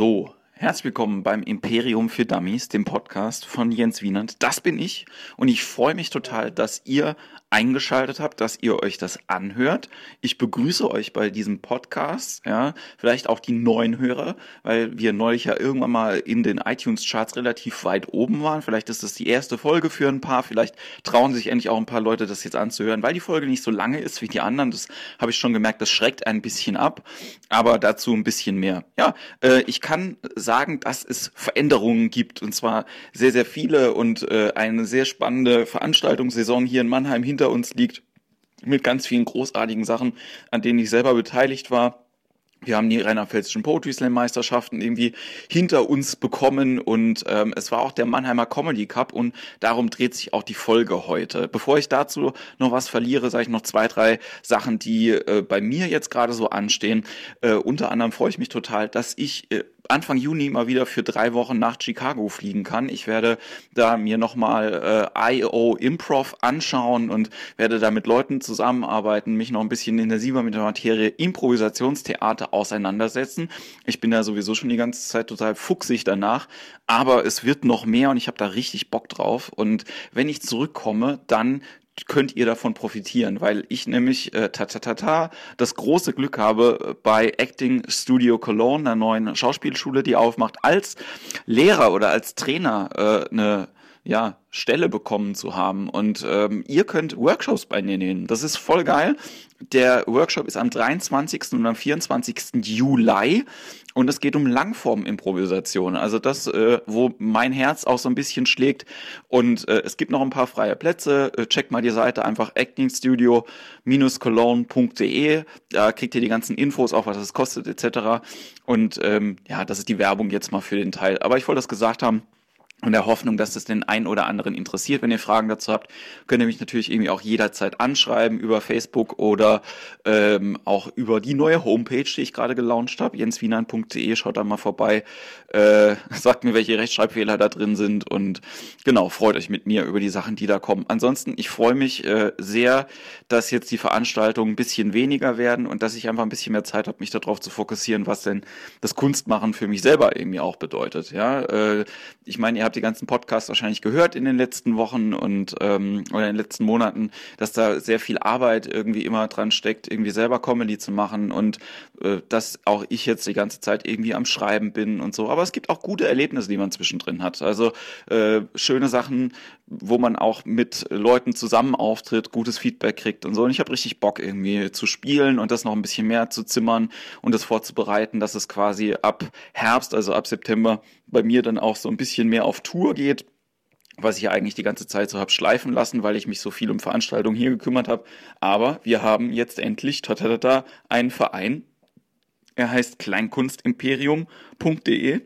So, herzlich willkommen beim Imperium für Dummies, dem Podcast von Jens Wienand. Das bin ich und ich freue mich total, dass ihr eingeschaltet habt, dass ihr euch das anhört. Ich begrüße euch bei diesem Podcast, ja, vielleicht auch die neuen Hörer, weil wir neulich ja irgendwann mal in den iTunes-Charts relativ weit oben waren. Vielleicht ist das die erste Folge für ein paar, vielleicht trauen sich endlich auch ein paar Leute das jetzt anzuhören, weil die Folge nicht so lange ist wie die anderen. Das habe ich schon gemerkt, das schreckt ein bisschen ab, aber dazu ein bisschen mehr. Ja, äh, ich kann sagen, dass es Veränderungen gibt und zwar sehr, sehr viele und äh, eine sehr spannende Veranstaltungssaison hier in Mannheim hinter hinter uns liegt, mit ganz vielen großartigen Sachen, an denen ich selber beteiligt war. Wir haben die Rheinland-Pfälzischen Poetry Slam Meisterschaften irgendwie hinter uns bekommen und ähm, es war auch der Mannheimer Comedy Cup und darum dreht sich auch die Folge heute. Bevor ich dazu noch was verliere, sage ich noch zwei, drei Sachen, die äh, bei mir jetzt gerade so anstehen. Äh, unter anderem freue ich mich total, dass ich äh, Anfang Juni mal wieder für drei Wochen nach Chicago fliegen kann. Ich werde da mir nochmal äh, IO Improv anschauen und werde da mit Leuten zusammenarbeiten, mich noch ein bisschen intensiver mit der Materie Improvisationstheater auseinandersetzen. Ich bin da sowieso schon die ganze Zeit total fuchsig danach, aber es wird noch mehr und ich habe da richtig Bock drauf. Und wenn ich zurückkomme, dann könnt ihr davon profitieren, weil ich nämlich äh, ta, ta, ta, das große Glück habe, bei Acting Studio Cologne, einer neuen Schauspielschule, die aufmacht, als Lehrer oder als Trainer äh, eine ja, Stelle bekommen zu haben. Und ähm, ihr könnt Workshops bei mir nehmen. Das ist voll geil. Der Workshop ist am 23. und am 24. Juli und es geht um Langform-Improvisation. Also das, äh, wo mein Herz auch so ein bisschen schlägt. Und äh, es gibt noch ein paar freie Plätze. Äh, checkt mal die Seite einfach actingstudio-cologne.de. Da kriegt ihr die ganzen Infos, auch was es kostet etc. Und ähm, ja, das ist die Werbung jetzt mal für den Teil. Aber ich wollte das gesagt haben und der Hoffnung, dass es den einen oder anderen interessiert. Wenn ihr Fragen dazu habt, könnt ihr mich natürlich irgendwie auch jederzeit anschreiben über Facebook oder ähm, auch über die neue Homepage, die ich gerade gelauncht habe, jenswienan.de. Schaut da mal vorbei, äh, sagt mir, welche Rechtschreibfehler da drin sind und genau, freut euch mit mir über die Sachen, die da kommen. Ansonsten, ich freue mich äh, sehr, dass jetzt die Veranstaltungen ein bisschen weniger werden und dass ich einfach ein bisschen mehr Zeit habe, mich darauf zu fokussieren, was denn das Kunstmachen für mich selber irgendwie auch bedeutet. Ja, äh, ich meine, ihr habt die ganzen Podcasts wahrscheinlich gehört in den letzten Wochen und ähm, oder in den letzten Monaten, dass da sehr viel Arbeit irgendwie immer dran steckt, irgendwie selber Comedy zu machen und äh, dass auch ich jetzt die ganze Zeit irgendwie am Schreiben bin und so. Aber es gibt auch gute Erlebnisse, die man zwischendrin hat. Also äh, schöne Sachen, wo man auch mit Leuten zusammen auftritt, gutes Feedback kriegt und so. Und ich habe richtig Bock irgendwie zu spielen und das noch ein bisschen mehr zu zimmern und das vorzubereiten, dass es quasi ab Herbst, also ab September bei mir dann auch so ein bisschen mehr auf Tour geht was ich ja eigentlich die ganze Zeit so habe schleifen lassen, weil ich mich so viel um Veranstaltungen hier gekümmert habe. Aber wir haben jetzt endlich tatatata, einen Verein. Er heißt kleinkunstimperium.de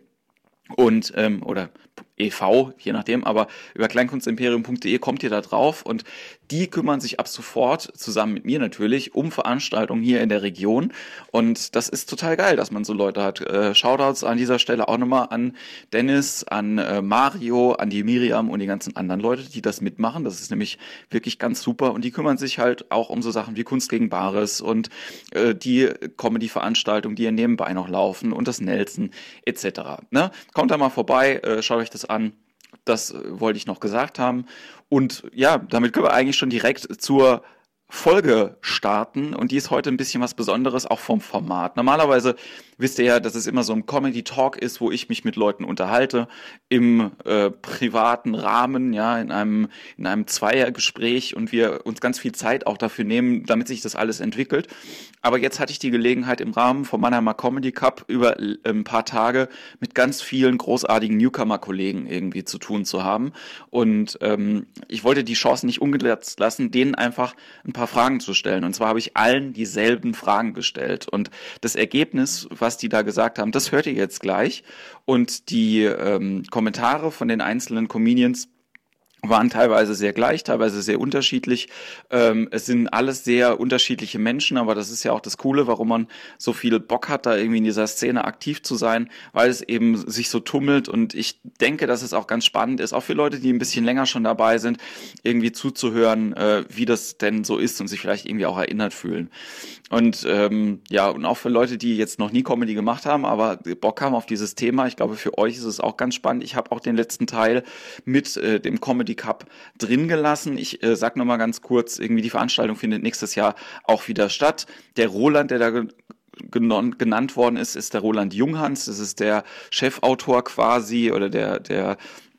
und ähm, oder e.V., je nachdem, aber über kleinkunstimperium.de kommt ihr da drauf und die kümmern sich ab sofort, zusammen mit mir natürlich, um Veranstaltungen hier in der Region und das ist total geil, dass man so Leute hat. Äh, Shoutouts an dieser Stelle auch nochmal an Dennis, an äh, Mario, an die Miriam und die ganzen anderen Leute, die das mitmachen. Das ist nämlich wirklich ganz super und die kümmern sich halt auch um so Sachen wie Kunst gegen Bares und äh, die Comedy-Veranstaltungen, die hier nebenbei noch laufen und das Nelson etc. Ne? Kommt da mal vorbei, äh, schaut euch das an. Das äh, wollte ich noch gesagt haben. Und ja, damit können wir eigentlich schon direkt zur Folge starten und die ist heute ein bisschen was Besonderes, auch vom Format. Normalerweise wisst ihr ja, dass es immer so ein Comedy-Talk ist, wo ich mich mit Leuten unterhalte, im äh, privaten Rahmen, ja, in einem, in einem Zweiergespräch und wir uns ganz viel Zeit auch dafür nehmen, damit sich das alles entwickelt. Aber jetzt hatte ich die Gelegenheit im Rahmen vom Mannheimer Comedy Cup über äh, ein paar Tage mit ganz vielen großartigen Newcomer-Kollegen irgendwie zu tun zu haben. Und ähm, ich wollte die Chance nicht ungenutzt lassen, denen einfach ein paar Fragen zu stellen. Und zwar habe ich allen dieselben Fragen gestellt. Und das Ergebnis, was die da gesagt haben, das hört ihr jetzt gleich. Und die ähm, Kommentare von den einzelnen Comedians waren teilweise sehr gleich, teilweise sehr unterschiedlich. Ähm, es sind alles sehr unterschiedliche Menschen, aber das ist ja auch das Coole, warum man so viel Bock hat, da irgendwie in dieser Szene aktiv zu sein, weil es eben sich so tummelt und ich denke, dass es auch ganz spannend ist, auch für Leute, die ein bisschen länger schon dabei sind, irgendwie zuzuhören, äh, wie das denn so ist und sich vielleicht irgendwie auch erinnert fühlen. Und ähm, ja, und auch für Leute, die jetzt noch nie Comedy gemacht haben, aber Bock haben auf dieses Thema, ich glaube, für euch ist es auch ganz spannend. Ich habe auch den letzten Teil mit äh, dem Comedy Cup drin gelassen. Ich äh, sag noch mal ganz kurz, irgendwie die Veranstaltung findet nächstes Jahr auch wieder statt. Der Roland, der da genannt worden ist, ist der Roland Junghans. Das ist der Chefautor quasi oder der, der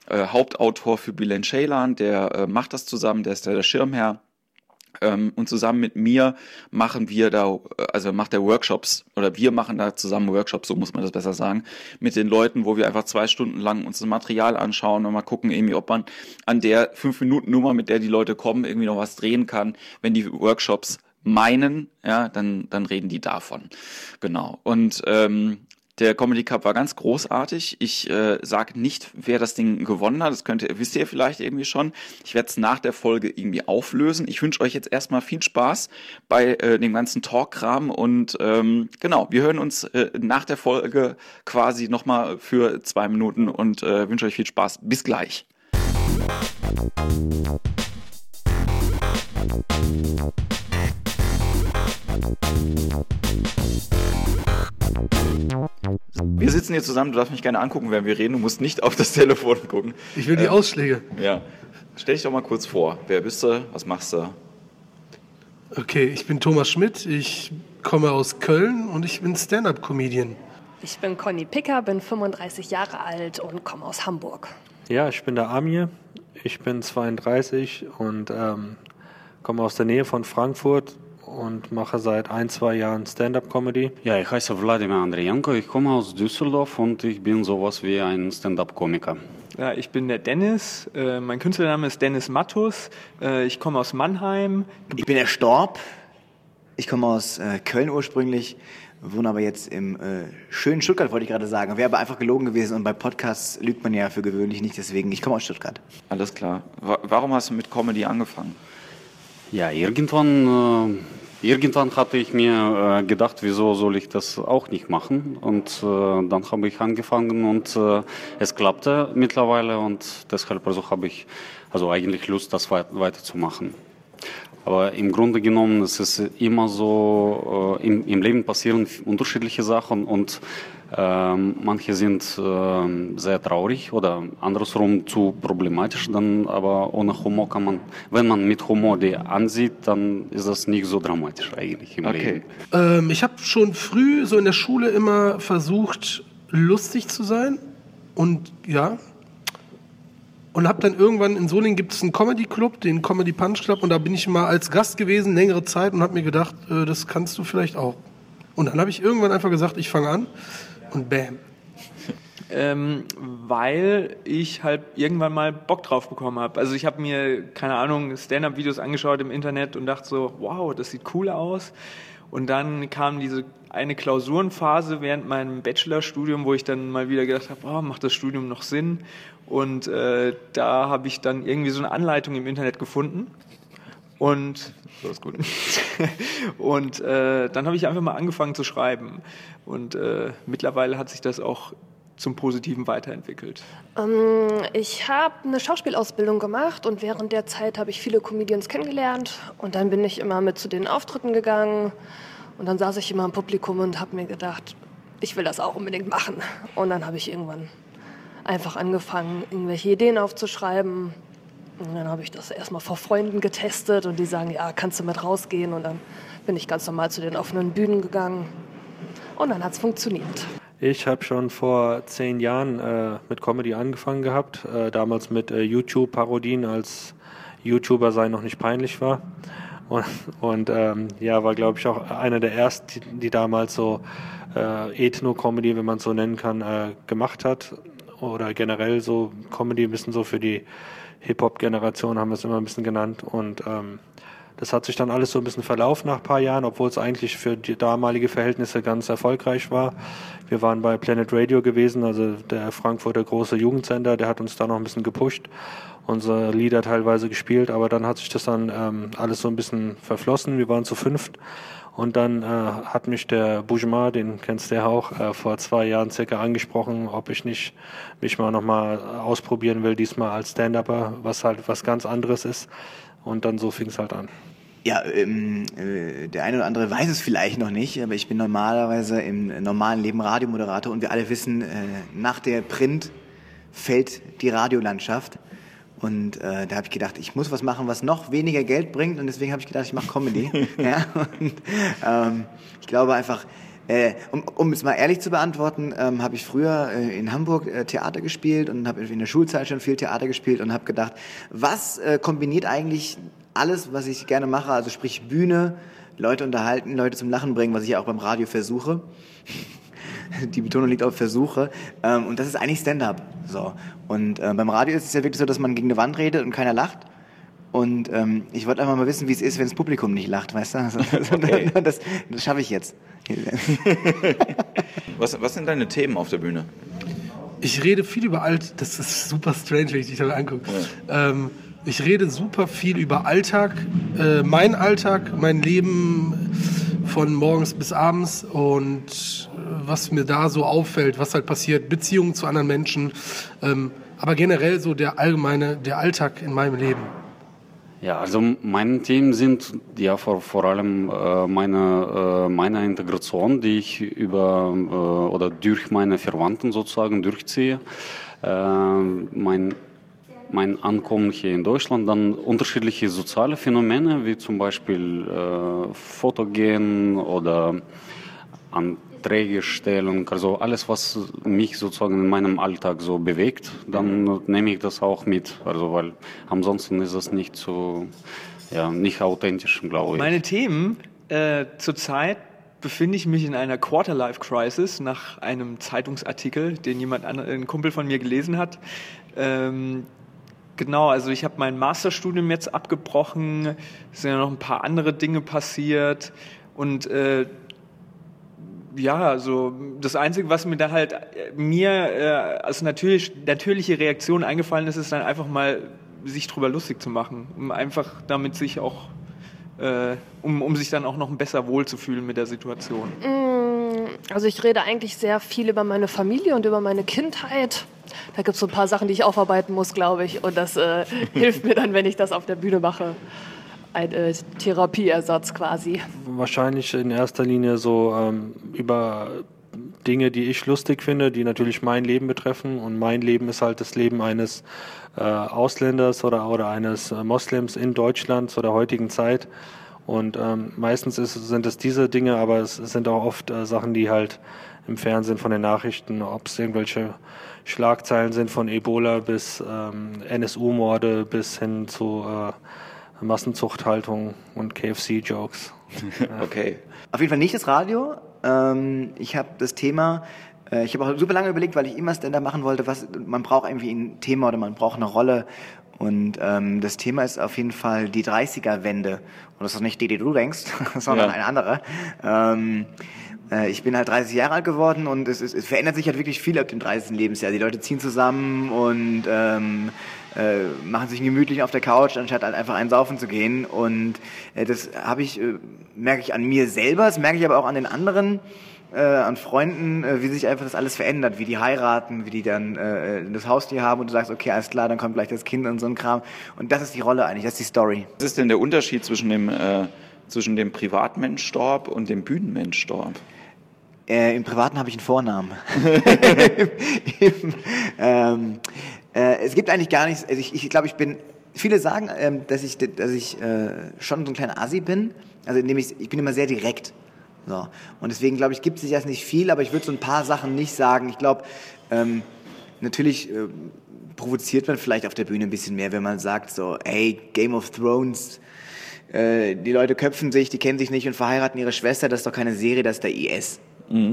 äh, Hauptautor für Bill Ceylan. Der äh, macht das zusammen, der ist der, der Schirmherr. Ähm, und zusammen mit mir machen wir da, also macht er Workshops oder wir machen da zusammen Workshops, so muss man das besser sagen, mit den Leuten, wo wir einfach zwei Stunden lang uns das Material anschauen und mal gucken irgendwie, ob man an der fünf Minuten Nummer, mit der die Leute kommen, irgendwie noch was drehen kann, wenn die Workshops meinen, ja, dann, dann reden die davon. Genau. Und ähm, der Comedy Cup war ganz großartig. Ich äh, sage nicht, wer das Ding gewonnen hat. Das könnt ihr, wisst ihr vielleicht irgendwie schon. Ich werde es nach der Folge irgendwie auflösen. Ich wünsche euch jetzt erstmal viel Spaß bei äh, dem ganzen Talk-Kram und ähm, genau, wir hören uns äh, nach der Folge quasi nochmal für zwei Minuten und äh, wünsche euch viel Spaß. Bis gleich. Wir sitzen hier zusammen, du darfst mich gerne angucken, während wir reden. Du musst nicht auf das Telefon gucken. Ich will die äh, Ausschläge. Ja. Stell dich doch mal kurz vor. Wer bist du? Was machst du? Okay, ich bin Thomas Schmidt. Ich komme aus Köln und ich bin Stand-up-Comedian. Ich bin Conny Picker, bin 35 Jahre alt und komme aus Hamburg. Ja, ich bin der Amir. Ich bin 32 und ähm, komme aus der Nähe von Frankfurt und mache seit ein, zwei Jahren Stand-up-Comedy. Ja, ich heiße Wladimir Andrienko, ich komme aus Düsseldorf und ich bin sowas wie ein Stand-up-Komiker. Ja, ich bin der Dennis, äh, mein Künstlername ist Dennis Mattus, äh, ich komme aus Mannheim. Ich bin der Storb, ich komme aus äh, Köln ursprünglich, wohne aber jetzt im äh, schönen Stuttgart, wollte ich gerade sagen. Wäre aber einfach gelogen gewesen und bei Podcasts lügt man ja für gewöhnlich nicht, deswegen, ich komme aus Stuttgart. Alles klar. Warum hast du mit Comedy angefangen? Ja, irgendwann Irgendwann hatte ich mir äh, gedacht, wieso soll ich das auch nicht machen? Und äh, dann habe ich angefangen und äh, es klappte mittlerweile und deshalb also habe ich also eigentlich Lust, das weiterzumachen. Aber im Grunde genommen es ist es immer so, äh, im, im Leben passieren unterschiedliche Sachen und ähm, manche sind äh, sehr traurig oder andersrum zu problematisch, dann aber ohne Humor kann man, wenn man mit Humor die ansieht, dann ist das nicht so dramatisch eigentlich im okay. Leben. Ähm, ich habe schon früh so in der Schule immer versucht, lustig zu sein und ja, und habe dann irgendwann in Solingen gibt es einen Comedy Club, den Comedy Punch Club und da bin ich mal als Gast gewesen längere Zeit und habe mir gedacht, äh, das kannst du vielleicht auch. Und dann habe ich irgendwann einfach gesagt, ich fange an und bam. Ähm, weil ich halt irgendwann mal Bock drauf bekommen habe. Also ich habe mir, keine Ahnung, Stand-up-Videos angeschaut im Internet und dachte so, wow, das sieht cool aus. Und dann kam diese eine Klausurenphase während meinem Bachelorstudium, wo ich dann mal wieder gedacht habe, oh, macht das Studium noch Sinn? Und äh, da habe ich dann irgendwie so eine Anleitung im Internet gefunden. Und das ist gut. und äh, dann habe ich einfach mal angefangen zu schreiben. Und äh, mittlerweile hat sich das auch zum Positiven weiterentwickelt? Ähm, ich habe eine Schauspielausbildung gemacht und während der Zeit habe ich viele Comedians kennengelernt und dann bin ich immer mit zu den Auftritten gegangen und dann saß ich immer im Publikum und habe mir gedacht, ich will das auch unbedingt machen. Und dann habe ich irgendwann einfach angefangen, irgendwelche Ideen aufzuschreiben. Und dann habe ich das erstmal vor Freunden getestet und die sagen, ja, kannst du mit rausgehen? Und dann bin ich ganz normal zu den offenen Bühnen gegangen. Und dann hat es funktioniert. Ich habe schon vor zehn Jahren äh, mit Comedy angefangen gehabt, äh, damals mit äh, YouTube-Parodien, als YouTuber sein noch nicht peinlich war. Und, und ähm, ja, war glaube ich auch einer der ersten, die, die damals so äh, Ethno-Comedy, wenn man es so nennen kann, äh, gemacht hat. Oder generell so Comedy ein bisschen so für die Hip-Hop-Generation haben wir es immer ein bisschen genannt. Und ähm, Das hat sich dann alles so ein bisschen verlaufen nach ein paar Jahren, obwohl es eigentlich für die damalige Verhältnisse ganz erfolgreich war. Wir waren bei Planet Radio gewesen, also der Frankfurter große Jugendsender, der hat uns da noch ein bisschen gepusht, unsere Lieder teilweise gespielt, aber dann hat sich das dann ähm, alles so ein bisschen verflossen. Wir waren zu fünft und dann äh, hat mich der Boujma, den kennst du ja auch, äh, vor zwei Jahren circa angesprochen, ob ich nicht mich mal nochmal ausprobieren will, diesmal als Stand-Upper, was halt was ganz anderes ist. Und dann so fing es halt an. Ja, ähm, äh, der eine oder andere weiß es vielleicht noch nicht, aber ich bin normalerweise im normalen Leben Radiomoderator und wir alle wissen, äh, nach der Print fällt die Radiolandschaft. Und äh, da habe ich gedacht, ich muss was machen, was noch weniger Geld bringt. Und deswegen habe ich gedacht, ich mache Comedy. ja, und, ähm, ich glaube einfach, äh, um, um es mal ehrlich zu beantworten, ähm, habe ich früher äh, in Hamburg äh, Theater gespielt und habe in der Schulzeit schon viel Theater gespielt und habe gedacht, was äh, kombiniert eigentlich alles, was ich gerne mache, also sprich Bühne, Leute unterhalten, Leute zum Lachen bringen, was ich ja auch beim Radio versuche. Die Betonung liegt auf Versuche. Ähm, und das ist eigentlich Stand-up. So. Und äh, beim Radio ist es ja wirklich so, dass man gegen eine Wand redet und keiner lacht. Und ähm, ich wollte einfach mal wissen, wie es ist, wenn das Publikum nicht lacht, weißt du? Also, Okay. das das schaffe ich jetzt. Was, was sind deine Themen auf der Bühne? Ich rede viel über alt, das ist super strange, wenn ich dich da angucke. Ähm, ich rede super viel über Alltag, äh, mein Alltag, mein Leben von morgens bis abends und äh, was mir da so auffällt, was halt passiert, Beziehungen zu anderen Menschen, ähm, aber generell so der allgemeine, der Alltag in meinem Leben. Ja, also meine Themen sind ja vor, vor allem äh, meine, äh, meine Integration, die ich über äh, oder durch meine Verwandten sozusagen durchziehe. Äh, mein, mein Ankommen hier in Deutschland, dann unterschiedliche soziale Phänomene, wie zum Beispiel äh, Fotogen oder Anträgestellung, also alles, was mich sozusagen in meinem Alltag so bewegt, dann nehme ich das auch mit. Also weil ansonsten ist das nicht so, ja, nicht authentisch, glaube ich. Meine Themen äh, zurzeit befinde ich mich in einer Quarterlife-Crisis nach einem Zeitungsartikel, den jemand an, ein Kumpel von mir gelesen hat. Ähm, genau, also ich habe mein Masterstudium jetzt abgebrochen, es sind ja noch ein paar andere Dinge passiert und äh, ja, also das Einzige, was mir dann halt äh, mir äh, als natürlich, natürliche Reaktion eingefallen ist, ist dann einfach mal sich drüber lustig zu machen, um einfach damit sich auch, äh, um, um sich dann auch noch besser wohlzufühlen mit der Situation. Also ich rede eigentlich sehr viel über meine Familie und über meine Kindheit. Da gibt es so ein paar Sachen, die ich aufarbeiten muss, glaube ich. Und das äh, hilft mir dann, wenn ich das auf der Bühne mache. Ein äh, Therapieersatz quasi. Wahrscheinlich in erster Linie so ähm, über Dinge, die ich lustig finde, die natürlich mein Leben betreffen. Und mein Leben ist halt das Leben eines äh, Ausländers oder, oder eines äh, Moslems in Deutschland zu der heutigen Zeit. Und ähm, meistens ist, sind es diese Dinge, aber es sind auch oft äh, Sachen, die halt im Fernsehen von den Nachrichten, ob es irgendwelche Schlagzeilen sind von Ebola bis ähm, NSU-Morde bis hin zu äh, Massenzuchthaltung und KFC-Jokes. Okay. Auf jeden Fall nicht das Radio. Ähm, ich habe das Thema, äh, ich habe auch super lange überlegt, weil ich immer Stand-up machen wollte, was, man braucht irgendwie ein Thema oder man braucht eine Rolle. Und ähm, das Thema ist auf jeden Fall die 30er-Wende. Und das ist nicht die, die du denkst, sondern Ja. eine andere. Ähm, äh, ich bin halt 30 Jahre alt geworden und es, es, es verändert sich halt wirklich viel ab dem 30. Lebensjahr. Die Leute ziehen zusammen und ähm, äh, machen sich gemütlich auf der Couch, anstatt halt einfach einen saufen zu gehen. Und äh, das habe ich, äh, merke ich an mir selber, das merke ich aber auch an den anderen, äh, an Freunden, äh, wie sich einfach das alles verändert, wie die heiraten, wie die dann äh, das Haustier haben und du sagst, okay, alles klar, dann kommt gleich das Kind und so ein Kram. Und das ist die Rolle eigentlich, das ist die Story. Was ist denn der Unterschied zwischen dem, äh, zwischen dem Privatmensch-Storb und dem Bühnenmensch-Storb? Äh, Im Privaten habe ich einen Vornamen. Im, ähm, äh, es gibt eigentlich gar nichts. Also ich, ich glaube, ich bin. Viele sagen, ähm, dass ich, dass ich äh, schon so ein kleiner Asi bin. Also indem ich, ich bin immer sehr direkt. So. Und deswegen glaube ich, gibt es sich erst nicht viel, aber ich würde so ein paar Sachen nicht sagen. Ich glaube, ähm, natürlich äh, provoziert man vielleicht auf der Bühne ein bisschen mehr, wenn man sagt so, ey, Game of Thrones, äh, die Leute köpfen sich, die kennen sich nicht und verheiraten ihre Schwester, das ist doch keine Serie, das ist der IS.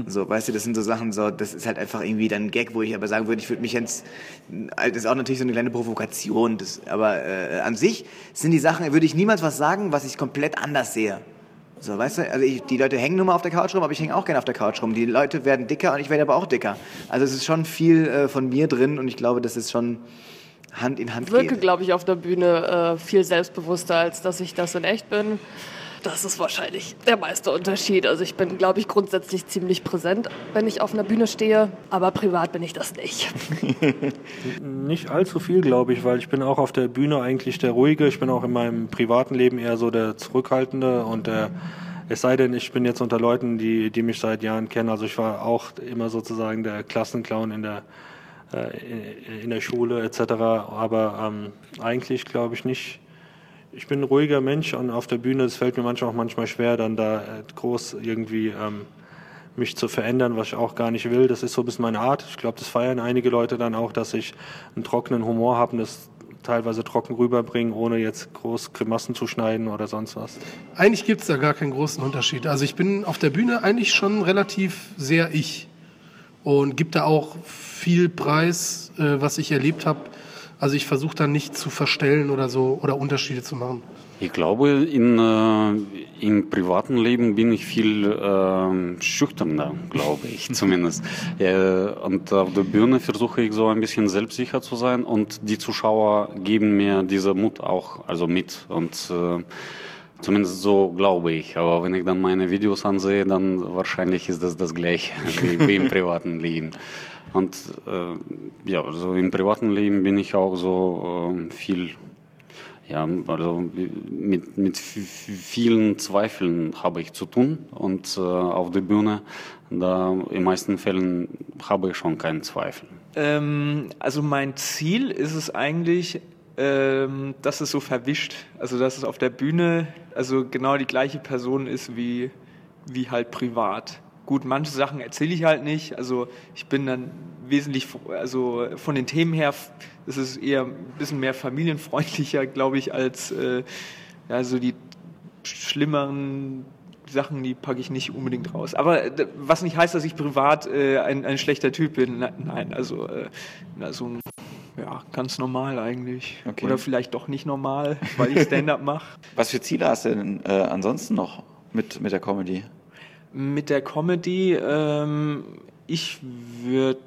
So, weißt du, das sind so Sachen, so, das ist halt einfach irgendwie dann ein Gag, wo ich aber sagen würde, ich würde mich jetzt, das ist auch natürlich so eine kleine Provokation, das, aber äh, an sich sind die Sachen, würde ich niemals was sagen, was ich komplett anders sehe. So, weißt du, also ich, die Leute hängen nur mal auf der Couch rum, aber ich hänge auch gerne auf der Couch rum. Die Leute werden dicker und ich werde aber auch dicker. Also es ist schon viel äh, von mir drin und ich glaube, das ist schon Hand in Hand wirke, geht. glaube ich, auf der Bühne äh, viel selbstbewusster, als dass ich das in echt bin. Das ist wahrscheinlich der meiste Unterschied. Also ich bin, glaube ich, grundsätzlich ziemlich präsent, wenn ich auf einer Bühne stehe, aber privat bin ich das nicht. Nicht allzu viel, glaube ich, weil ich bin auch auf der Bühne eigentlich der Ruhige. Ich bin auch in meinem privaten Leben eher so der Zurückhaltende und der, es sei denn, ich bin jetzt unter Leuten, die, die mich seit Jahren kennen. Also ich war auch immer sozusagen der Klassenclown in der, äh, in der Schule etc. Aber ähm, eigentlich glaube ich nicht. Ich bin ein ruhiger Mensch und auf der Bühne, es fällt mir manchmal auch manchmal schwer, dann da äh, groß irgendwie ähm, mich zu verändern, was ich auch gar nicht will. Das ist so ein bisschen meine Art. Ich glaube, das feiern einige Leute dann auch, dass ich einen trockenen Humor habe und das teilweise trocken rüberbringen, ohne jetzt groß Grimassen zu schneiden oder sonst was. Eigentlich gibt es da gar keinen großen Unterschied. Also ich bin auf der Bühne eigentlich schon relativ sehr ich und gebe da auch viel Preis, äh, was ich erlebt habe. Also ich versuche da nicht zu verstellen oder so oder Unterschiede zu machen. Ich glaube, in, äh, im privaten Leben bin ich viel äh, schüchterner, glaube ich zumindest. Äh, und auf der Bühne versuche ich so ein bisschen selbstsicher zu sein und die Zuschauer geben mir diese Mut auch also mit. Und äh, zumindest so glaube ich. Aber wenn ich dann meine Videos ansehe, dann wahrscheinlich ist das das Gleiche wie, im privaten Leben. Und äh, ja, also im privaten Leben bin ich auch so äh, viel ja, also mit, mit vielen Zweifeln habe ich zu tun und äh, auf der Bühne, da in meisten Fällen habe ich schon keinen Zweifel. Ähm, also mein Ziel ist es eigentlich, ähm, dass es so verwischt, also dass es auf der Bühne also genau die gleiche Person ist wie, wie halt privat. Gut, manche Sachen erzähle ich halt nicht. Also ich bin dann wesentlich, also von den Themen her, ist es eher ein bisschen mehr familienfreundlicher, glaube ich, als äh, ja, so die schlimmeren Sachen, die packe ich nicht unbedingt raus. Aber äh, was nicht heißt, dass ich privat äh, ein, ein schlechter Typ bin. Nein, also, äh, also ja, ganz normal eigentlich. Okay. Oder vielleicht doch nicht normal, weil ich Stand-up mache. Was für Ziele hast du denn äh, ansonsten noch mit, mit der Comedy? Mit der Comedy, ähm, ich würde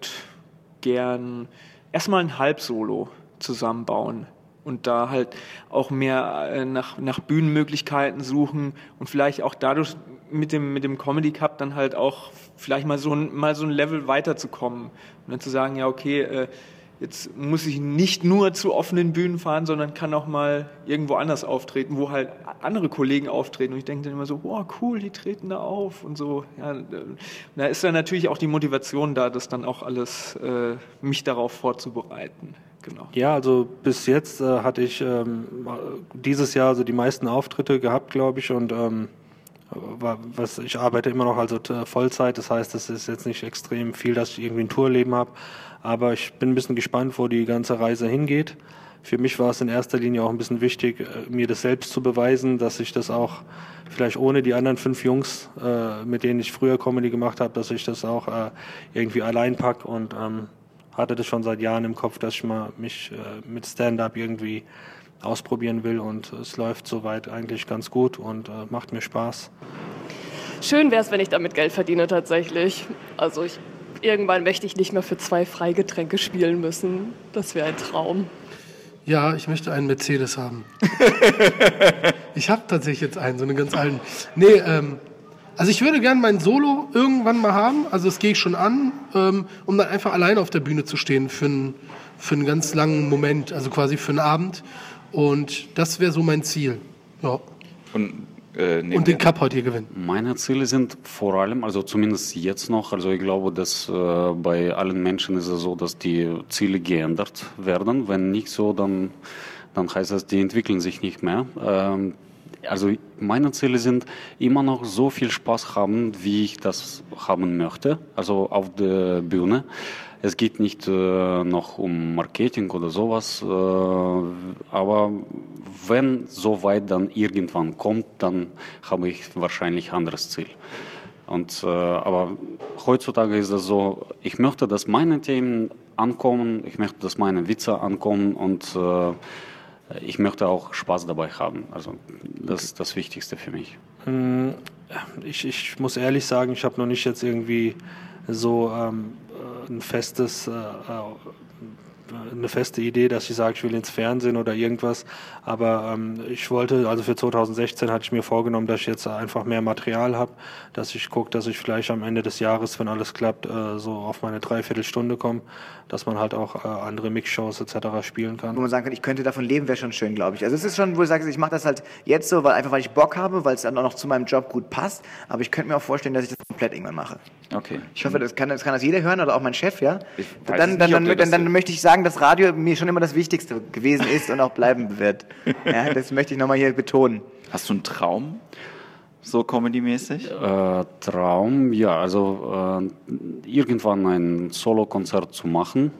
gern erstmal ein Halbsolo zusammenbauen und da halt auch mehr äh, nach, nach Bühnenmöglichkeiten suchen und vielleicht auch dadurch mit dem, mit dem Comedy Cup dann halt auch vielleicht mal so ein, mal so ein Level weiterzukommen und dann zu sagen, ja, okay, äh, jetzt muss ich nicht nur zu offenen Bühnen fahren, sondern kann auch mal irgendwo anders auftreten, wo halt andere Kollegen auftreten. Und ich denke dann immer so, wow, cool, die treten da auf und so. Ja, da ist dann natürlich auch die Motivation da, das dann auch alles, äh, mich darauf vorzubereiten. Genau. Ja, also bis jetzt äh, hatte ich ähm, dieses Jahr also die meisten Auftritte gehabt, glaube ich, und ähm, was ich arbeite immer noch also Vollzeit, das heißt, es ist jetzt nicht extrem viel, dass ich irgendwie ein Tourleben habe, aber ich bin ein bisschen gespannt, wo die ganze Reise hingeht. Für mich war es in erster Linie auch ein bisschen wichtig, äh, mir das selbst zu beweisen, dass ich das auch vielleicht ohne die anderen fünf Jungs, äh, mit denen ich früher Comedy gemacht habe, dass ich das auch äh, irgendwie allein pack. Und ähm, hatte das schon seit Jahren im Kopf, dass ich mal mich äh, mit Stand-up irgendwie ausprobieren will und es läuft soweit eigentlich ganz gut und äh, macht mir Spaß. Schön wäre es, wenn ich damit Geld verdiene tatsächlich. Also ich, irgendwann möchte ich nicht mehr für zwei Freigetränke spielen müssen. Das wäre ein Traum. Ja, ich möchte einen Mercedes haben. ich habe tatsächlich jetzt einen, so einen ganz alten. Nee, ähm, also ich würde gerne mein Solo irgendwann mal haben, also das gehe ich schon an, ähm, um dann einfach allein auf der Bühne zu stehen für, ein, für einen ganz langen Moment, also quasi für einen Abend. Und das wäre so mein Ziel. Ja. Und, äh, Und den Cup heute hier gewinnen. Meine Ziele sind vor allem, also zumindest jetzt noch, also ich glaube, dass äh, bei allen Menschen ist es so, dass die Ziele geändert werden. Wenn nicht so, dann, dann heißt das, die entwickeln sich nicht mehr. Ähm, also meine Ziele sind immer noch so viel Spaß haben, wie ich das haben möchte, also auf der Bühne. Es geht nicht äh, noch um Marketing oder sowas, äh, aber wenn so weit dann irgendwann kommt, dann habe ich wahrscheinlich ein anderes Ziel. Und, äh, aber heutzutage ist es so, ich möchte, dass meine Themen ankommen, ich möchte, dass meine Witze ankommen und äh, ich möchte auch Spaß dabei haben. Also das ist das Wichtigste für mich. Hm, ich, ich muss ehrlich sagen, ich habe noch nicht jetzt irgendwie so ähm, ein festes äh, eine feste Idee, dass ich sage, ich will ins Fernsehen oder irgendwas. Aber ähm, ich wollte, also für 2016 hatte ich mir vorgenommen, dass ich jetzt einfach mehr Material habe, dass ich gucke, dass ich vielleicht am Ende des Jahres, wenn alles klappt, äh, so auf meine Dreiviertelstunde komme, dass man halt auch äh, andere Mixshows etc. spielen kann. Wo man sagen kann, ich könnte davon leben, wäre schon schön, glaube ich. Also es ist schon, wo du sagst, ich mache das halt jetzt so, weil einfach weil ich Bock habe, weil es dann auch noch zu meinem Job gut passt. Aber ich könnte mir auch vorstellen, dass ich das komplett irgendwann mache. Okay. Ich hoffe, das kann das, kann das jeder hören oder auch mein Chef, ja? Ich weiß Dann, dann, nicht, dann, dann, dann möchte ich sagen, dass Radio mir schon immer das Wichtigste gewesen ist und auch bleiben wird. Ja, das möchte ich nochmal hier betonen. Hast du einen Traum? So comedy-mäßig? Äh, Traum, ja, also äh, irgendwann ein Solokonzert zu machen,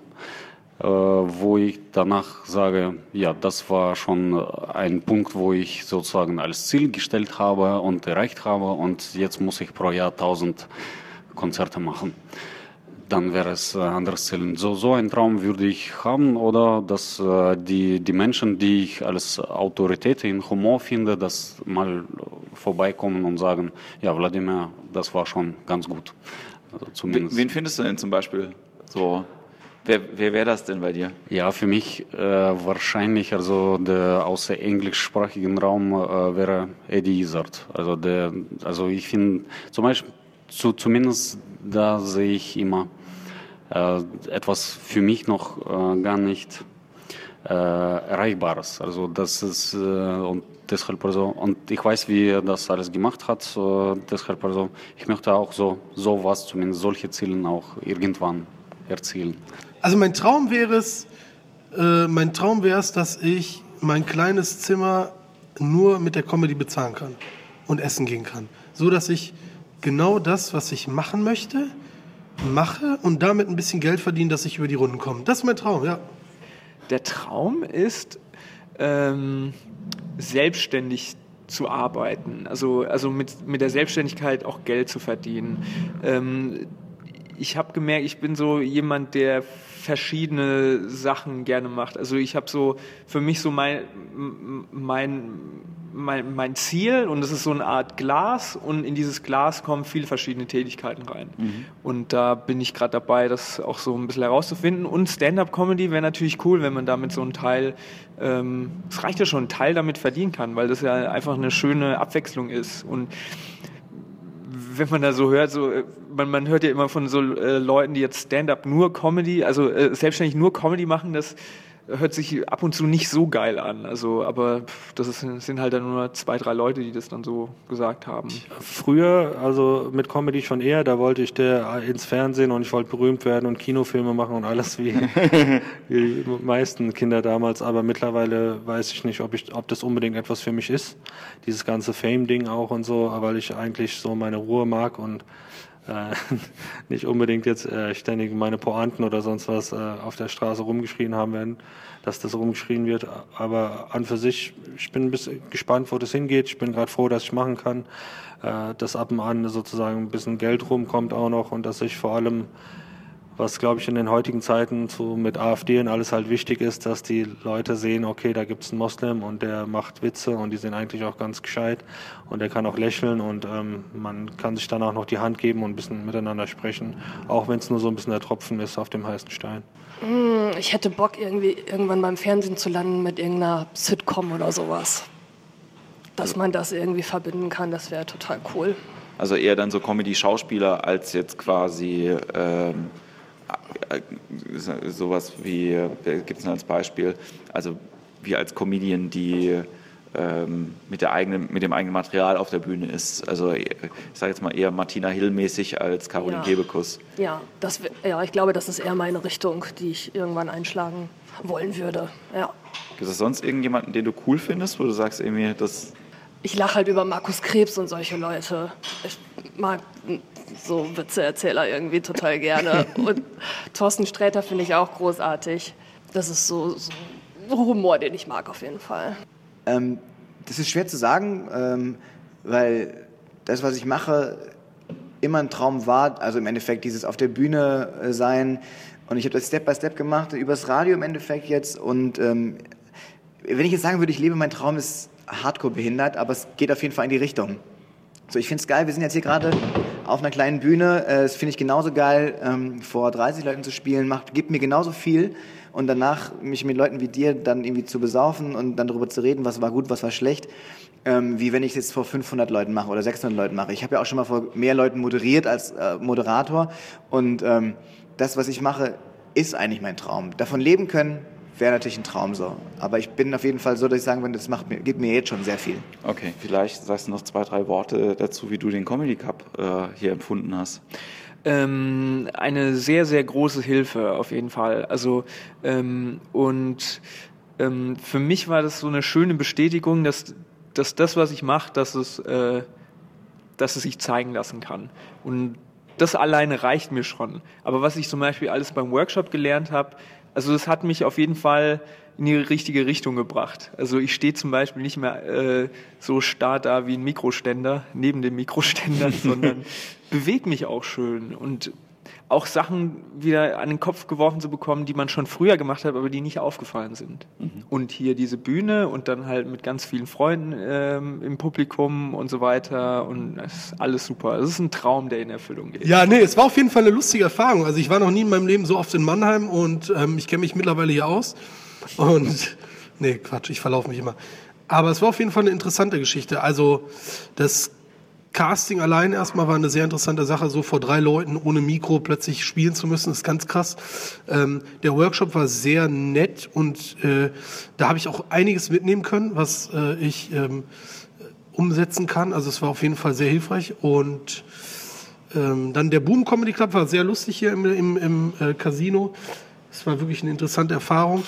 äh, wo ich danach sage, ja, das war schon ein Punkt, wo ich sozusagen als Ziel gestellt habe und erreicht habe und jetzt muss ich pro Jahr 1000 Konzerte machen. Dann wäre es äh, anderes Ziel. So, so ein Traum würde ich haben oder dass äh, die, die Menschen, die ich als Autorität in Humor finde, das mal vorbeikommen und sagen, ja, Wladimir, das war schon ganz gut. Also Wen, zumindest. wen findest du denn zum Beispiel so? Wer, wer wäre das denn bei dir? Ja, für mich äh, wahrscheinlich, also der außer englischsprachigen Raum äh, wäre Eddie Izzard. Also, der, also ich finde, zum Beispiel, zu, zumindest da sehe ich immer äh, etwas für mich noch äh, gar nicht äh, Erreichbares. Also das ist äh, und deshalb also und ich weiß, wie er das alles gemacht hat. Äh, deshalb also ich möchte auch so so was zumindest solche Ziele auch irgendwann erzielen. Also mein Traum wäre es, äh, mein Traum wäre es, dass ich mein kleines Zimmer nur mit der Comedy bezahlen kann und essen gehen kann. So dass ich genau das, was ich machen möchte, mache und damit ein bisschen Geld verdiene, dass ich über die Runden komme. Das ist mein Traum, ja. Der Traum ist, ähm, selbstständig zu arbeiten, also, also mit, mit der Selbstständigkeit auch Geld zu verdienen. Ähm, ich habe gemerkt, ich bin so jemand, der verschiedene Sachen gerne macht. Also ich habe so für mich so mein, mein, mein, mein Ziel und es ist so eine Art Glas und in dieses Glas kommen viele verschiedene Tätigkeiten rein. Und da bin ich gerade dabei, das auch so ein bisschen herauszufinden. Und Stand-up-Comedy wäre natürlich cool, wenn man damit so einen Teil, ähm, es reicht ja schon, einen Teil damit verdienen kann, weil das ja einfach eine schöne Abwechslung ist. Und wenn man da so hört, so äh, man, man hört ja immer von so äh, Leuten, die jetzt Stand-up nur Comedy, also äh, selbstständig nur Comedy machen, das hört sich ab und zu nicht so geil an. Also, aber pff, das ist, sind halt dann nur zwei, drei Leute, die das dann so gesagt haben. Früher, also mit Comedy schon eher, da wollte ich der ins Fernsehen und ich wollte berühmt werden und Kinofilme machen und alles wie, wie die meisten Kinder damals. Aber mittlerweile weiß ich nicht, ob, ich, ob das unbedingt etwas für mich ist. Dieses ganze Fame-Ding auch und so, weil ich eigentlich so meine Ruhe mag und äh, nicht unbedingt jetzt äh, ständig meine Pointen oder sonst was äh, auf der Straße rumgeschrien haben werden, dass das rumgeschrien wird. Aber an für sich, ich bin ein bisschen gespannt, wo das hingeht. Ich bin gerade froh, dass ich machen kann, äh, dass ab und an sozusagen ein bisschen Geld rumkommt auch noch und dass ich vor allem was glaube ich in den heutigen Zeiten so mit AfD und alles halt wichtig ist, dass die Leute sehen, okay, da gibt's einen Moslem und der macht Witze und die sind eigentlich auch ganz gescheit und der kann auch lächeln und ähm, man kann sich dann auch noch die Hand geben und ein bisschen miteinander sprechen, auch wenn es nur so ein bisschen der Tropfen ist auf dem heißen Stein. Ich hätte Bock, irgendwie irgendwann beim Fernsehen zu landen mit irgendeiner Sitcom oder sowas. Dass man das irgendwie verbinden kann, das wäre total cool. Also eher dann so Comedy-Schauspieler als jetzt quasi ähm, äh, äh, sowas wie, äh, gibt es als Beispiel, also wie als Comedian, die ähm, mit, der eigenen, mit dem eigenen Material auf der Bühne ist. Also ich sage jetzt mal eher Martina Hill-mäßig als Caroline Ja. Kebekus. Ja, das, ja, ich glaube, das ist eher meine Richtung, die ich irgendwann einschlagen wollen würde. Ja. Gibt es sonst irgendjemanden, den du cool findest, wo du sagst, irgendwie, das Ich lache halt über Markus Krebs und solche Leute. Ich mag so Witzeerzähler irgendwie total gerne. Und Thorsten Sträter finde ich auch großartig. Das ist so, so Humor, den ich mag auf jeden Fall. Ähm, das ist schwer zu sagen, ähm, weil das, was ich mache, immer ein Traum war, also im Endeffekt dieses auf der Bühne äh, sein. Und ich habe das Step by Step gemacht, übers Radio im Endeffekt jetzt. Und ähm, wenn ich jetzt sagen würde, ich lebe, mein Traum ist hardcore behindert, aber es geht auf jeden Fall in die Richtung. So, ich finde es geil, wir sind jetzt hier gerade auf einer kleinen Bühne. Äh, Das finde ich genauso geil, ähm, vor 30 Leuten zu spielen, macht, gibt mir genauso viel. Und danach mich mit Leuten wie dir dann irgendwie zu besaufen und dann darüber zu reden, was war gut, was war schlecht, ähm, wie wenn ich es jetzt vor 500 Leuten mache oder 600 Leuten mache. Ich habe ja auch schon mal vor mehr Leuten moderiert als äh, Moderator. Und ähm, das, was ich mache, ist eigentlich mein Traum. Davon leben können, wäre natürlich ein Traum so. Aber ich bin auf jeden Fall so, dass ich sagen würde, das macht mir, gibt mir jetzt schon sehr viel. Okay, vielleicht sagst du noch zwei, drei Worte dazu, wie du den Comedy Cup äh, hier empfunden hast. Ähm, eine sehr, sehr große Hilfe auf jeden Fall. Also ähm, und ähm, für mich war das so eine schöne Bestätigung, dass, dass das, was ich mache, dass es, äh, dass es sich zeigen lassen kann. Und das alleine reicht mir schon. Aber was ich zum Beispiel alles beim Workshop gelernt habe, also das hat mich auf jeden Fall in die richtige Richtung gebracht. Also ich stehe zum Beispiel nicht mehr äh, so starr da wie ein Mikroständer neben dem Mikroständer, sondern bewege mich auch schön und auch Sachen wieder an den Kopf geworfen zu bekommen, die man schon früher gemacht hat, aber die nicht aufgefallen sind. Und hier diese Bühne und dann halt mit ganz vielen Freunden ähm, im Publikum und so weiter und das ist alles super. Das ist ein Traum, der in Erfüllung geht. Ja, nee, es war auf jeden Fall eine lustige Erfahrung. Also ich war noch nie in meinem Leben so oft in Mannheim und ähm, ich kenne mich mittlerweile hier aus. Und nee, Quatsch, ich verlaufe mich immer. Aber es war auf jeden Fall eine interessante Geschichte. Also das Casting allein erstmal war eine sehr interessante Sache, so vor drei Leuten ohne Mikro plötzlich spielen zu müssen, ist ganz krass. Ähm, der Workshop war sehr nett und äh, da habe ich auch einiges mitnehmen können, was äh, ich ähm, umsetzen kann. Also es war auf jeden Fall sehr hilfreich und ähm, dann der Boom Comedy Club war sehr lustig hier im, im, im äh, Casino. Es war wirklich eine interessante Erfahrung.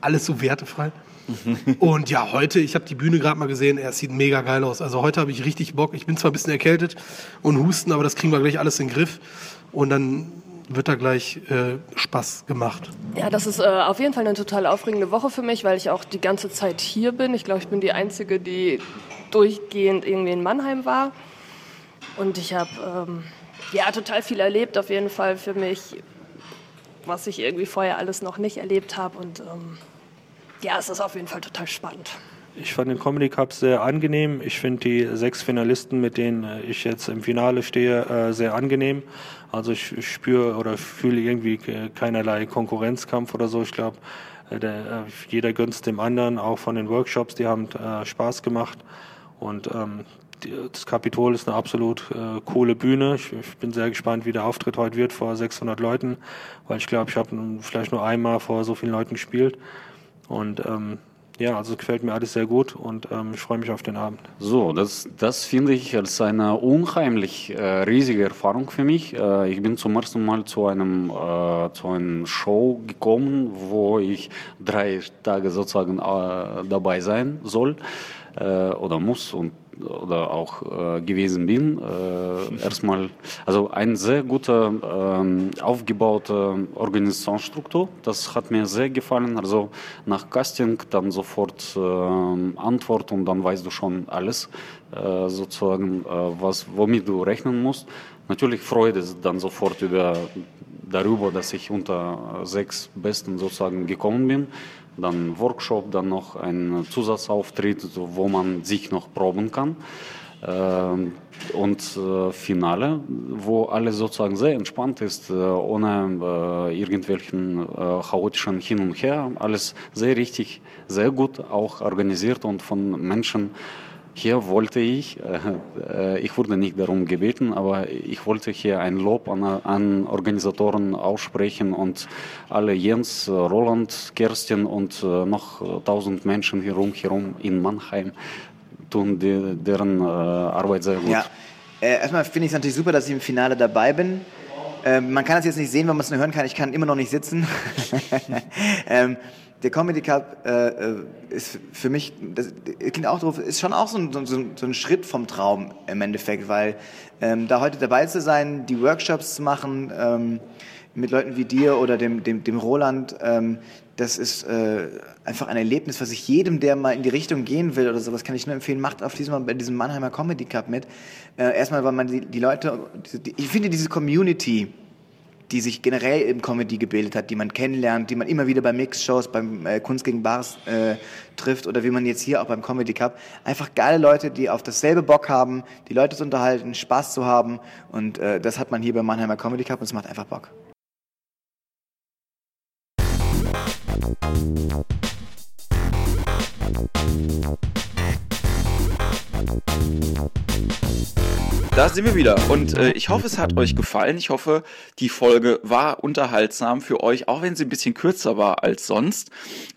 Alles so wertefrei. Und ja, heute, ich habe die Bühne gerade mal gesehen, er sieht mega geil aus. Also heute habe ich richtig Bock. Ich bin zwar ein bisschen erkältet und husten, aber das kriegen wir gleich alles in den Griff. Und dann wird da gleich äh, Spaß gemacht. Ja, das ist äh, auf jeden Fall eine total aufregende Woche für mich, weil ich auch die ganze Zeit hier bin. Ich glaube, ich bin die Einzige, die durchgehend irgendwie in Mannheim war. Und ich habe ähm, ja total viel erlebt, auf jeden Fall für mich, was ich irgendwie vorher alles noch nicht erlebt habe. Und ähm, ja, es ist auf jeden Fall total spannend. Ich fand den Comedy Cup sehr angenehm. Ich finde die sechs Finalisten, mit denen äh, ich jetzt im Finale stehe, äh, sehr angenehm. Also ich spüre oder fühle irgendwie ke- keinerlei Konkurrenzkampf oder so. Ich glaube, äh, der, jeder gönnt dem anderen, auch von den Workshops, die haben Spaß gemacht. Und ähm, das Kapitol ist eine absolut äh, coole Bühne. Ich, ich bin sehr gespannt, wie der Auftritt heute wird vor 600 Leuten, weil ich glaube, ich habe vielleicht nur einmal vor so vielen Leuten gespielt. Und ähm, ja, also gefällt mir alles sehr gut und ähm, ich freue mich auf den Abend. So, das, das finde ich als eine unheimlich äh, riesige Erfahrung für mich. Äh, ich bin zum ersten Mal zu einem äh, zu einer Show gekommen, wo ich drei Tage sozusagen äh, dabei sein soll äh, oder muss und oder auch äh, gewesen bin. Äh, erstmal, also eine sehr gute ähm, aufgebaute Organisationsstruktur. Das hat mir sehr gefallen. Also nach Casting dann sofort ähm, Antwort und dann weißt du schon alles äh, sozusagen, äh, was womit du rechnen musst. Natürlich Freude dann sofort über darüber, dass ich unter sechs Besten sozusagen gekommen bin. Dann Workshop, dann noch ein Zusatzauftritt, wo man sich noch proben kann. Ähm, und äh, Finale, wo alles sozusagen sehr entspannt ist, äh, ohne äh, irgendwelchen äh, chaotischen Hin und Her. Alles sehr richtig, sehr gut auch organisiert und von Menschen. Hier wollte ich, äh, äh, ich wurde nicht darum gebeten, aber ich wollte hier ein Lob an, an Organisatoren aussprechen und alle Jens, Roland, Kerstin und äh, noch tausend Menschen hier herum in Mannheim tun die, deren äh, Arbeit sehr gut. Ja, äh, erstmal finde ich es natürlich super, dass ich im Finale dabei bin. Ähm, man kann das jetzt nicht sehen, wenn man es nur hören kann. Ich kann immer noch nicht sitzen. ähm, der Comedy Cup äh, äh, ist für mich, das klingt auch drauf, ist schon auch so ein, so, so ein Schritt vom Traum im Endeffekt, weil ähm, da heute dabei zu sein, die Workshops zu machen ähm, mit Leuten wie dir oder dem, dem, dem Roland, ähm, das ist äh, einfach ein Erlebnis, was ich jedem, der mal in die Richtung gehen will oder sowas, kann ich nur empfehlen, macht auf diesem, bei diesem Mannheimer Comedy Cup mit. Äh, erstmal, weil man die, die Leute, die, ich finde diese Community, die sich generell im Comedy gebildet hat, die man kennenlernt, die man immer wieder bei Mix-Shows, beim äh, Kunst gegen Bars äh, trifft oder wie man jetzt hier auch beim Comedy Cup. Einfach geile Leute, die auf dasselbe Bock haben, die Leute zu unterhalten, Spaß zu haben und äh, das hat man hier beim Mannheimer Comedy Cup und es macht einfach Bock. Da sind wir wieder und äh, ich hoffe, es hat euch gefallen. Ich hoffe, die Folge war unterhaltsam für euch, auch wenn sie ein bisschen kürzer war als sonst.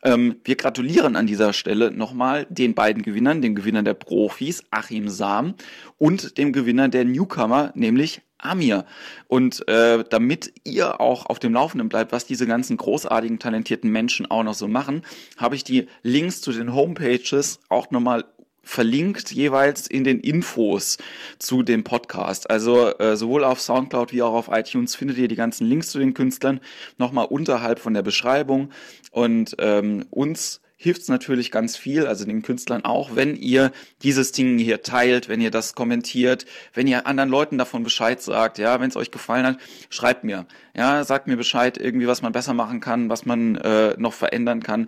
Ähm, wir gratulieren an dieser Stelle nochmal den beiden Gewinnern, dem Gewinner der Profis, Achim Sam, und dem Gewinner der Newcomer, nämlich Amir. Und äh, damit ihr auch auf dem Laufenden bleibt, was diese ganzen großartigen, talentierten Menschen auch noch so machen, habe ich die Links zu den Homepages auch nochmal verlinkt jeweils in den Infos zu dem Podcast. Also äh, sowohl auf Soundcloud wie auch auf iTunes findet ihr die ganzen Links zu den Künstlern nochmal unterhalb von der Beschreibung. Und ähm, uns hilft es natürlich ganz viel, also den Künstlern auch, wenn ihr dieses Ding hier teilt, wenn ihr das kommentiert, wenn ihr anderen Leuten davon Bescheid sagt, ja, wenn es euch gefallen hat, schreibt mir, ja, sagt mir Bescheid, irgendwie was man besser machen kann, was man äh, noch verändern kann.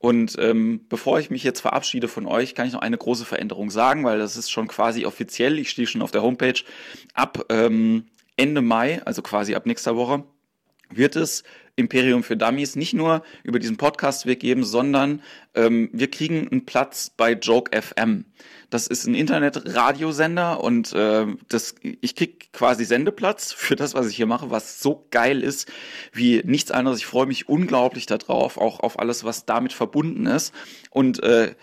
Und ähm, bevor ich mich jetzt verabschiede von euch, kann ich noch eine große Veränderung sagen, weil das ist schon quasi offiziell. Ich stehe schon auf der Homepage. Ab ähm, Ende Mai, also quasi ab nächster Woche, wird es Imperium für Dummies nicht nur über diesen Podcast-Weg geben, sondern ähm, wir kriegen einen Platz bei Joke FM. Das ist ein Internet-Radiosender und äh, das, ich krieg quasi Sendeplatz für das, was ich hier mache, was so geil ist wie nichts anderes. Ich freue mich unglaublich darauf, auch auf alles, was damit verbunden ist. Und äh,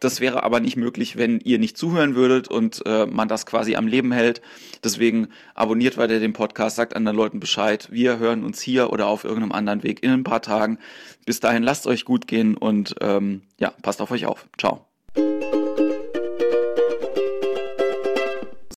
das wäre aber nicht möglich, wenn ihr nicht zuhören würdet und äh, man das quasi am Leben hält. Deswegen abonniert weiter den Podcast, sagt anderen Leuten Bescheid. Wir hören uns hier oder auf irgendeinem anderen Weg in ein paar Tagen. Bis dahin lasst euch gut gehen und ähm, ja, passt auf euch auf. Ciao.